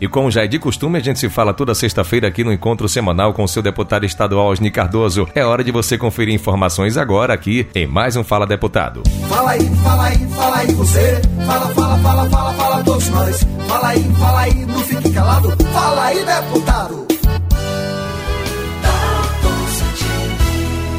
E como já é de costume, a gente se fala toda sexta-feira aqui no encontro semanal com o seu deputado estadual Osni Cardoso. É hora de você conferir informações agora aqui em mais um Fala Deputado. Fala aí, fala aí, fala aí você. Fala, fala, fala, fala, fala todos nós. Fala aí, fala aí, não fique calado. Fala aí, deputado.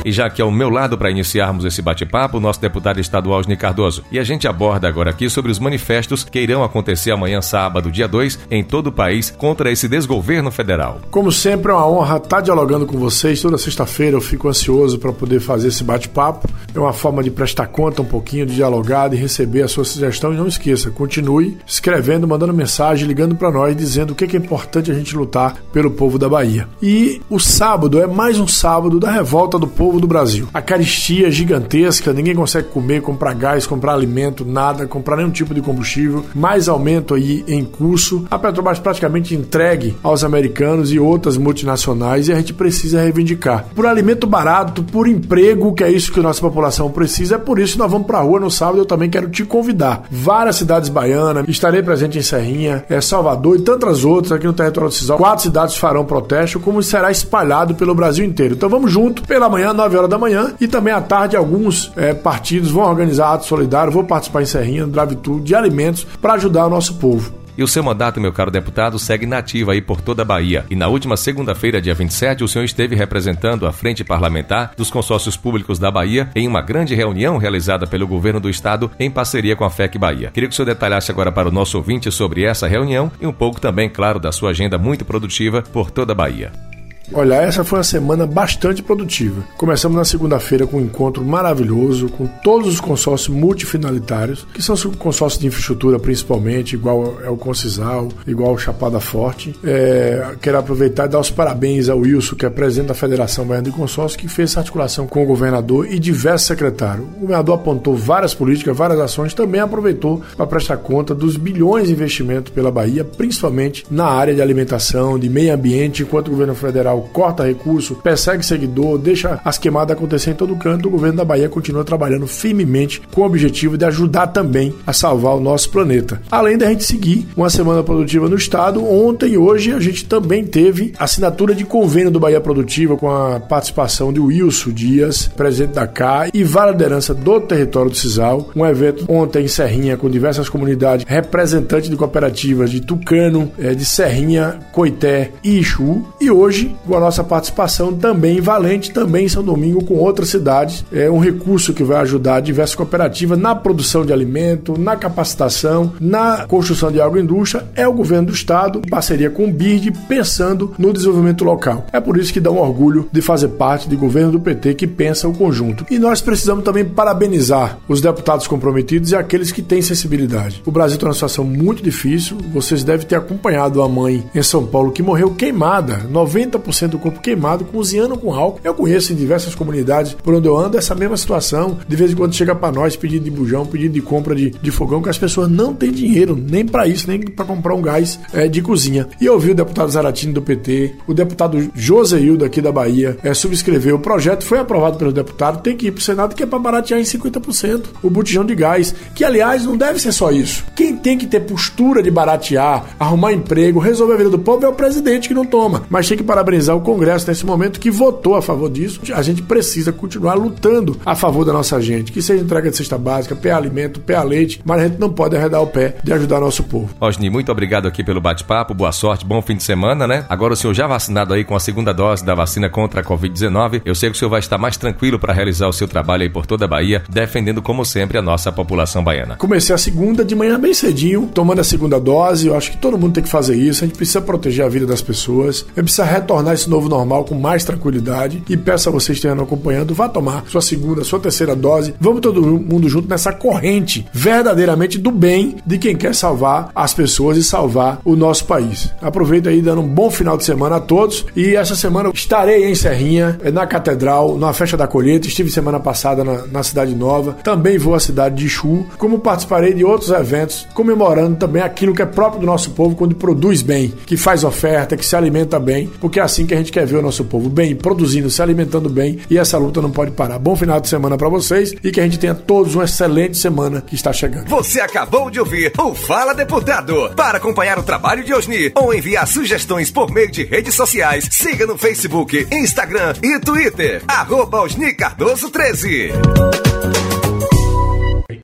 E já que ao meu lado para iniciarmos esse bate-papo, o nosso deputado estadual Osni Cardoso. E a gente aborda agora aqui sobre os manifestos que irão acontecer amanhã, sábado, dia 2, em todo o país, contra esse desgoverno federal. Como sempre, é uma honra estar dialogando com vocês. Toda sexta-feira eu fico ansioso para poder fazer esse bate-papo. É uma forma de prestar conta um pouquinho, de dialogar, de receber a sua sugestão. E não esqueça, continue escrevendo, mandando mensagem, ligando para nós, dizendo o que é importante a gente lutar pelo povo da Bahia. E o sábado é mais um sábado da revolta do povo do Brasil. A caristia gigantesca, ninguém consegue comer, comprar gás, comprar alimento, nada, comprar nenhum tipo de combustível. Mais aumento aí em curso. A Petrobras praticamente entregue aos americanos e outras multinacionais e a gente precisa reivindicar. Por alimento barato, por emprego, que é isso que a nossa população precisa. É por isso que nós vamos pra rua no sábado. Eu também quero te convidar. Várias cidades baianas, estarei presente em Serrinha, é Salvador e tantas outras aqui no território do Cisal. Quatro cidades farão protesto, como será espalhado pelo Brasil inteiro. Então vamos junto pela manhã, 9 horas da manhã. E também à tarde, alguns é, partidos vão organizar ato solidário. Vou participar em Serrinha, Drive de alimentos para ajudar o nosso povo. E o seu mandato, meu caro deputado, segue nativo aí por toda a Bahia. E na última segunda-feira, dia 27, o senhor esteve representando a Frente Parlamentar dos Consórcios Públicos da Bahia em uma grande reunião realizada pelo governo do estado em parceria com a FEC Bahia. Queria que o senhor detalhasse agora para o nosso ouvinte sobre essa reunião e um pouco também, claro, da sua agenda muito produtiva por toda a Bahia. Olha, essa foi uma semana bastante produtiva. Começamos na segunda-feira com um encontro maravilhoso com todos os consórcios multifinalitários, que são os consórcios de infraestrutura principalmente, igual é o Concisal, igual o Chapada Forte. É, quero aproveitar e dar os parabéns ao Wilson, que é presidente da Federação Baiana de Consórcios, que fez essa articulação com o governador e diversos secretários. O governador apontou várias políticas, várias ações, também aproveitou para prestar conta dos bilhões de investimento pela Bahia, principalmente na área de alimentação, de meio ambiente, enquanto o governo federal corta recurso, persegue seguidor, deixa as queimadas acontecer em todo canto, o governo da Bahia continua trabalhando firmemente com o objetivo de ajudar também a salvar o nosso planeta. Além da gente seguir uma semana produtiva no estado, ontem e hoje a gente também teve assinatura de convênio do Bahia Produtiva com a participação de Wilson Dias, presidente da CA e várias lideranças do território do Cisal. Um evento ontem em Serrinha com diversas comunidades, representantes de cooperativas de Tucano, eh, de Serrinha, Coité e Ixu. E hoje com a nossa participação também em Valente, também em São Domingo, com outras cidades. É um recurso que vai ajudar diversas cooperativas na produção de alimento, na capacitação, na construção de agroindústria. É o governo do estado, em parceria com o BIRD, pensando no desenvolvimento local. É por isso que dá um orgulho de fazer parte do governo do PT que pensa o conjunto. E nós precisamos também parabenizar os deputados comprometidos e aqueles que têm sensibilidade. O Brasil está numa situação muito difícil. Vocês devem ter acompanhado a mãe em São Paulo que morreu queimada, 90% 100% do corpo queimado, cozinhando com álcool. Eu conheço em diversas comunidades por onde eu ando essa mesma situação. De vez em quando chega para nós pedido de bujão, pedido de compra de, de fogão, que as pessoas não têm dinheiro nem para isso, nem para comprar um gás é, de cozinha. E eu ouvi o deputado Zaratini do PT, o deputado Joseildo aqui da Bahia, é, subscreveu o projeto, foi aprovado pelo deputado, tem que ir para o Senado, que é para baratear em 50% o botijão de gás. Que, aliás, não deve ser só isso. Quem tem que ter postura de baratear, arrumar emprego, resolver a vida do povo é o presidente que não toma. Mas tem que parabenizar o Congresso nesse momento que votou a favor disso. A gente precisa continuar lutando a favor da nossa gente, que seja entrega de cesta básica, pé alimento, pé leite, mas a gente não pode arredar o pé de ajudar nosso povo. Osni, muito obrigado aqui pelo bate-papo, boa sorte, bom fim de semana, né? Agora o senhor já vacinado aí com a segunda dose da vacina contra a Covid-19, eu sei que o senhor vai estar mais tranquilo para realizar o seu trabalho aí por toda a Bahia, defendendo como sempre a nossa população baiana. Comecei a segunda de manhã bem cedinho, tomando a segunda dose, eu acho que todo mundo tem que fazer isso, a gente precisa proteger a vida das pessoas, a gente precisa retornar esse novo normal com mais tranquilidade. E peço a vocês que estejam acompanhando, vá tomar sua segunda, sua terceira dose. Vamos todo mundo junto nessa corrente verdadeiramente do bem de quem quer salvar as pessoas e salvar o nosso país. Aproveita aí dando um bom final de semana a todos. E essa semana estarei em Serrinha, na Catedral, na Festa da Colheita. Estive semana passada na, na Cidade Nova. Também vou à cidade de Chu, como participarei de outros eventos comemorando também aquilo que é próprio do nosso povo quando produz bem, que faz oferta, que se alimenta bem, porque assim assim que a gente quer ver o nosso povo bem, produzindo, se alimentando bem e essa luta não pode parar. Bom final de semana para vocês e que a gente tenha todos uma excelente semana que está chegando. Você acabou de ouvir o Fala Deputado. Para acompanhar o trabalho de Osni ou enviar sugestões por meio de redes sociais, siga no Facebook, Instagram e Twitter. Arroba Osni Cardoso 13.